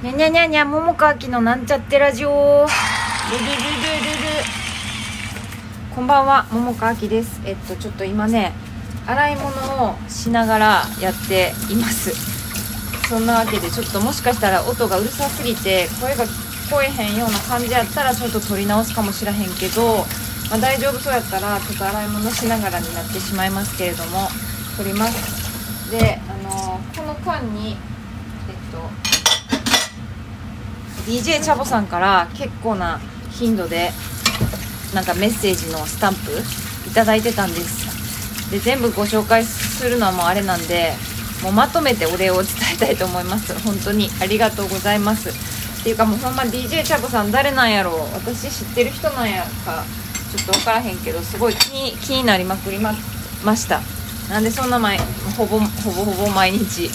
にゃにゃにゃにゃ桃川きのなんちゃってラジオ。ルルルルル。ルこんばんは桃川きです。えっとちょっと今ね洗い物をしながらやっています。そんなわけでちょっともしかしたら音がうるさすぎて声が聞こえへんような感じやったらちょっと撮り直すかもしらへんけど、まあ、大丈夫そうやったらちょっと洗い物しながらになってしまいますけれども撮ります。であのーこの間にえっと DJ チャボさんから結構な頻度でなんかメッセージのスタンプいただいてたんです。で全部ご紹介するのはもうあれなんでもうまとめてお礼を伝えたいと思います。本当にありがとうございます。っていうかもうほんま DJ チャボさん誰なんやろう。私知ってる人なんやかちょっと分からへんけどすごい気に気になりまくりました。なんでそんな前ほぼほぼほぼ毎日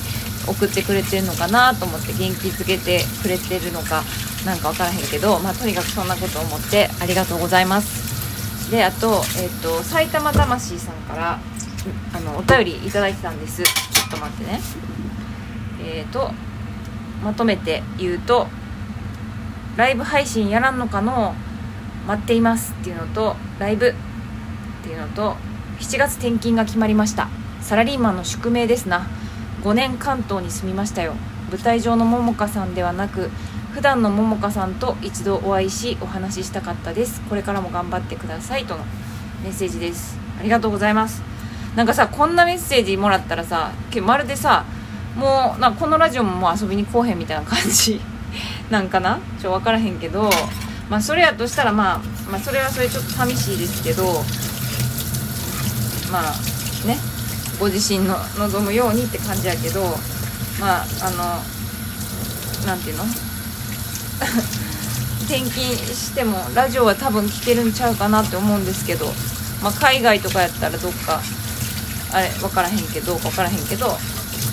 送ってくれてるのかなと思って元気づけてくれてるのかなんか分からへんけど、まあ、とにかくそんなこと思ってありがとうございます。であと,、えっと埼玉魂さんからあのお便りいただいてたんです。ちょっと待ってね。えっ、とまとめて言うとライブ配信やらんのかの待っていますっていうのとライブっていうのと7月転勤が決まりました。サラリーマンの宿命ですな。5年関東に住みましたよ。舞台上の桃香さんではなく普段の桃香さんと一度お会いしお話ししたかったです。これからも頑張ってくださいとのメッセージです。ありがとうございます。なんかさこんなメッセージもらったらさけまるでさもうなこのラジオももう遊びに来おへんみたいな感じ。なんかな？ちょ分からへんけどまあそれやとしたらまあまあそれはそれちょっと寂しいですけどまあね。ご自身の望むようにって感じやけどまああのなんていうの？転勤してもラジオは多分聞けるんちゃうかなって思うんですけど、まあ、海外とかやったらどっかあれ分からへんけど分からへんけど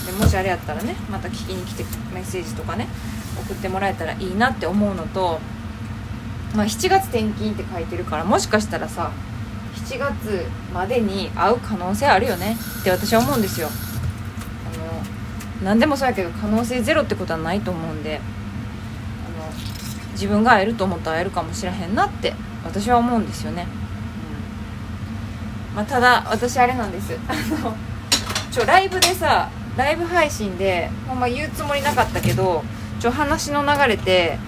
でもしあれやったらねまた聞きに来てメッセージとかね送ってもらえたらいいなって思うのと、まあ、7月転勤って書いてるからもしかしたらさ7月までに会う可能性あるよね。って私は思うんですよ。あの何でもそうやけど可能性ゼロってことはないと思うんであの自分が会えると思ったら会えるかもしれへんなって私は思うんですよね、うん。まあ、ただ私あれなんです。あのちょライブでさライブ配信でほんま言うつもりなかったけどちょ話の流れて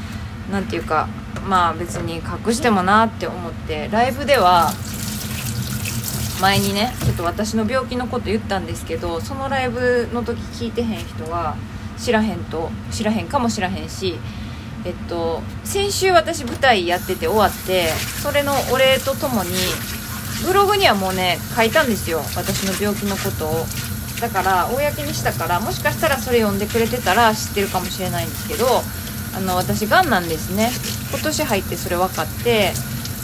なんていうかまあ別に隠してもなって思ってライブでは前にねちょっと私の病気のこと言ったんですけどそのライブの時聞いてへん人は知らへんと知らへんかもしらへんしえっと先週私舞台やってて終わってそれのお礼とともにブログにはもうね書いたんですよ私の病気のことを。だから公にしたからもしかしたらそれ読んでくれてたら知ってるかもしれないんですけどあの私がんなんですね。今年入ってそれ分かって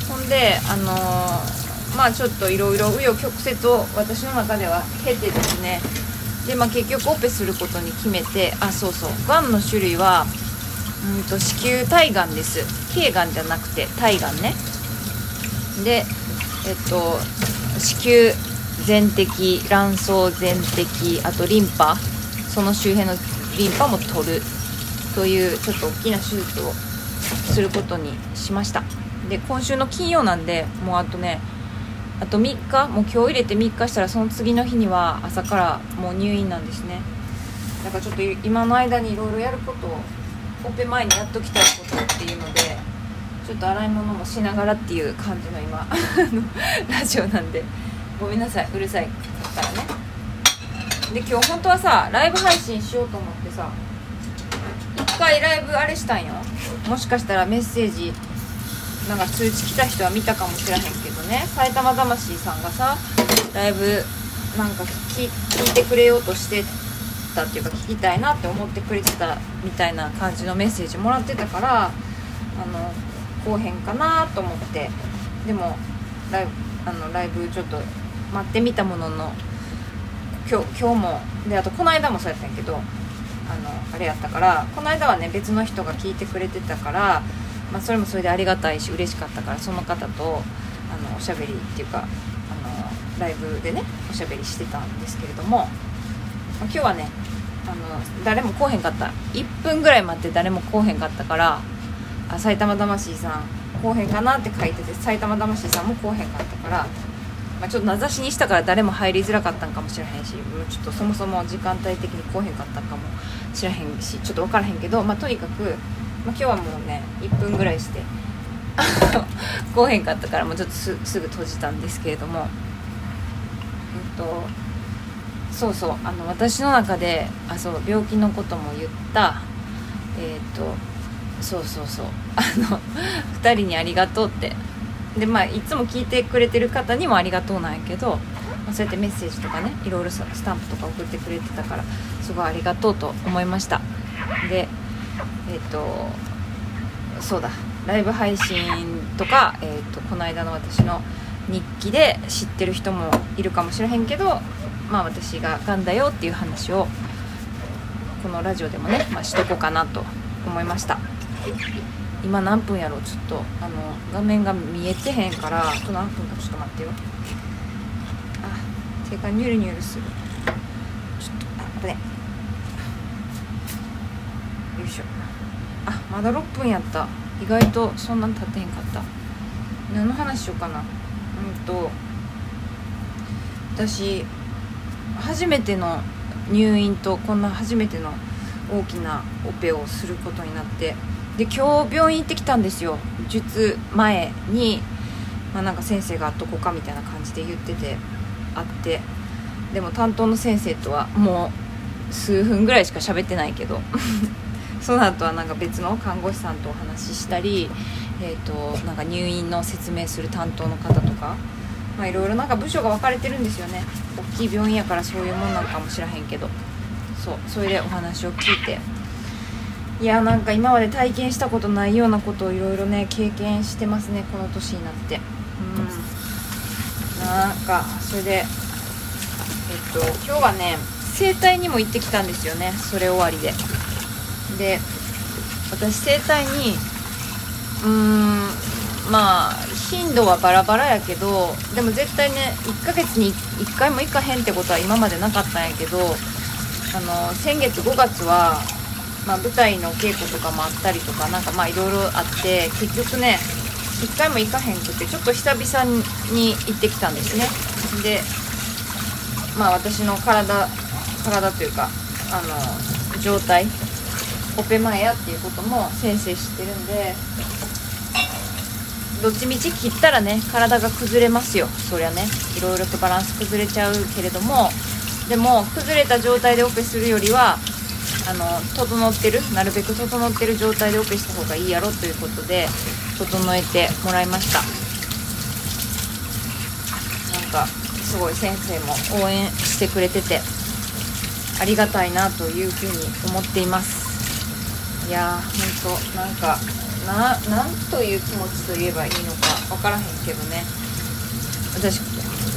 ほんであのーまあちょっといろいろ紆余曲折を私の中では経てですね。で、まあ、結局オペすることに決めてあそうそう。がんの種類はうんと子宮体がんです。頸がんじゃなくて体がんね。でえっと子宮全摘卵巣全摘あとリンパ。その周辺のリンパも取る。というちょっと大きな手術をすることにしました。で今週の金曜なんでもうあとねあと3日もう今日入れて3日したらその次の日には朝からもう入院なんですね。だからちょっと今の間にいろいろやることをオペ前にやっときたいことっていうのでちょっと洗い物もしながらっていう感じの今 ラジオなんで。ごめんなさいうるさいからね。で今日本当はさライブ配信しようと思ってさ一回ライブあれしたんよ。もしかしたらメッセージなんか通知来た人は見たかもしれへんけどね埼玉魂さんがさライブなんか聞聞いてくれようとしてたっていうか聞きたいなって思ってくれてたみたいな感じのメッセージもらってたからあのこうへんかなと思って。でもライブあのライブちょっと待ってみたものの今日今日もであとこの間もそうやったんやけどあのあれやったからこの間はね別の人が聞いてくれてたからまあ、それもそれでありがたいし嬉しかったからその方とあのおしゃべりっていうかあのライブでねおしゃべりしてたんですけれども、今日はねあの誰も来おへんかった。1分ぐらい待って誰も来おへんかったからあ埼玉魂さん来おへんかなって書いてて埼玉魂さんも来おへんかったからまあ、ちょっと名指しにしたから誰も入りづらかったんかもしれへんしちょっとそもそも時間帯的に来おへんかったかもしれへんしちょっと分からへんけど、まあ、とにかく、まあ、今日はもうね1分ぐらいして 来おへんかったからもうちょっとすぐ閉じたんですけれども。えっとそうそう。あの私の中であそう病気のことも言った。えっとそうそうそう。あの2人にありがとうって。でまあいつも聞いてくれてる方にもありがとうなんやけど、まあ、そうやってメッセージとかねいろいろスタンプとか送ってくれてたからすごいありがとうと思いました。でえっ、ー、とそうだ。ライブ配信とか、えーと、この間の私の日記で知ってる人もいるかもしれへんけどまあ私ががんだよっていう話をこのラジオでもね、まあ、しとこうかなと思いました。今何分やろう？ちょっとあの画面が見えてへんからあと何分かちょっと待ってよ。あ手がニュルニュルする。ちょっとあこれよいしょ。あまだ6分やった。意外とそんなに経ってへんかった。何の話しようかな。うんと私初めての入院とこんな初めての大きなオペをすることになって。で今日病院行ってきたんですよ。術前に、まあ、なんか先生がどこかみたいな感じで言っててあって。でも担当の先生とはもう数分ぐらいしか喋ってないけど。その後はなんか別の看護師さんとお話ししたり、えーと、なんか入院の説明する担当の方とかまあいろいろなんか部署が分かれてるんですよね。大きい病院やからそういうもんなのかもしらへんけど。そうそれでお話を聞いて。いやなんか今まで体験したことないようなことをいろいろね経験してますねこの年になって。うん。なんかそれでえっと今日はね整体にも行ってきたんですよねそれ終わりで。で私整体にうーんまあ頻度はバラバラやけどでも絶対ね1ヶ月に1回も行かへんってことは今までなかったんやけどあの先月5月はまあ、舞台の稽古とかもあったりとかなんかまあいろいろあって結局ね1回も行かへんくてちょっと久々に行ってきたんですね。でまあ私の体体というかあの状態オペ前やっていうことも先生知ってるんでどっちみち切ったらね体が崩れますよ。そりゃねいろいろとバランス崩れちゃうけれども。でも崩れた状態でオペするよりはあの整ってるなるべく整ってる状態でオペした方がいいやろということで整えてもらいました。なんかすごい先生も応援してくれててありがたいなというふうに思っています。いやーほんとなんかななんという気持ちと言えばいいのか分からへんけどね。私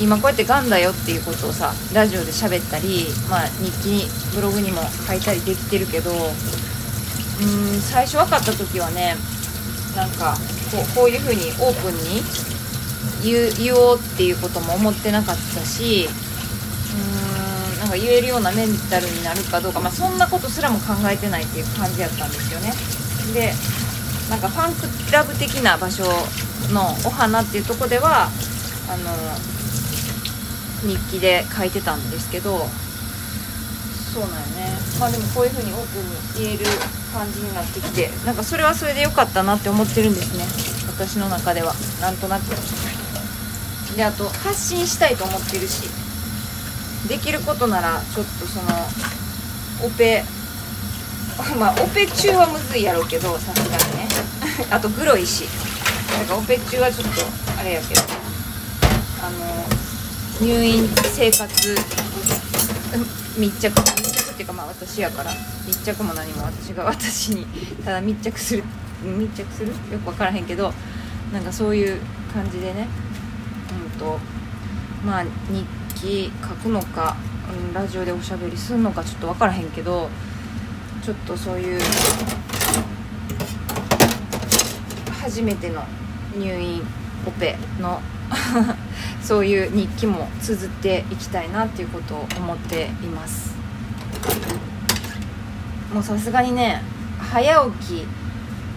今こうやってがんだよっていうことをさラジオで喋ったり、まあ、日記ブログにも書いたりできてるけどうん最初分かった時はねなんかこうこういう風にオープンに言おうっていうことも思ってなかったしうーんなんか言えるようなメンタルになるかどうか、まあ、そんなことすらも考えてないっていう感じやったんですよね。でなんかファンクラブ的な場所のお花っていうとこではあの日記で書いてたんですけどそうなんよね。まあでもこういう風にオープンに言える感じになってきてなんかそれはそれで良かったなって思ってるんですね。私の中では。なんとなく。であと発信したいと思ってるし。できることならちょっとそのオペまあオペ中はむずいやろうけどさすがにね。あとグロいし。なんかオペ中はちょっとあれやけど。あの入院生活密着密着っていうかまあ私やから。密着も何も私が 私にただ密着する密着する？よく分からへんけどなんかそういう感じでね。うんとまあ日記書くのか、うん、ラジオでおしゃべりするのかちょっと分からへんけどちょっとそういう初めての入院オペの そういう日記も綴っていきたいなっていうことを思っています。もうさすがにね早起き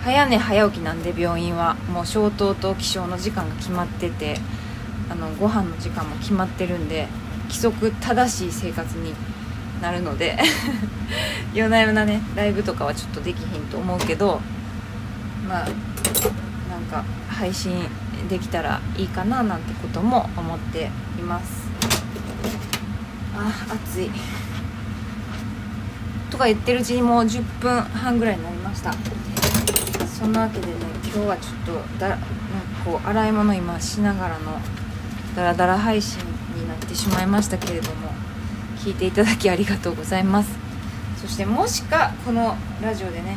早寝早起きなんで病院は。もう消灯と起床の時間が決まってて。あのご飯の時間も決まってるんで規則正しい生活になるので 夜な夜なねライブとかはちょっとできひんと思うけどまあなんか配信できたらいいかななんてことも思っています。あ暑い。とか言ってるうちにもう10分半ぐらいになりました。そんなわけでね今日はちょっとだなんかこう洗い物今しながらのダラダラ配信になってしまいましたけれども聞いていただきありがとうございます。そしてもしかこのラジオでね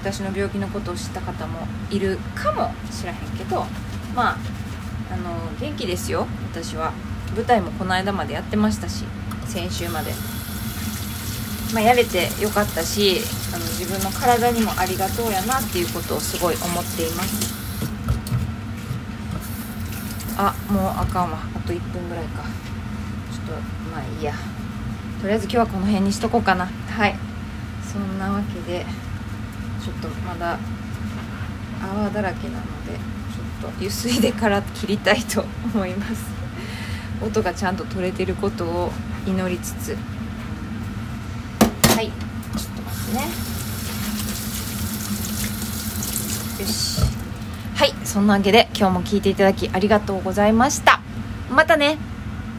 私の病気のことを知った方もいるかもしらへんけどまああの元気ですよ。私は。舞台もこの間までやってましたし先週まで、まあ、やれてよかったしあの自分の体にもありがとうやなっていうことをすごい思っています。あもうあかんわ。あと1分ぐらいか。ちょっとまあいいや。とりあえず今日はこの辺にしとこうかな。はい。そんなわけでちょっとまだ泡だらけなのでちょっとゆすいでから切りたいと思います。音がちゃんと取れてることを祈りつつ。はい。ちょっと待ってね。よしはいそんなわけで今日も聞いていただきありがとうございました。またね。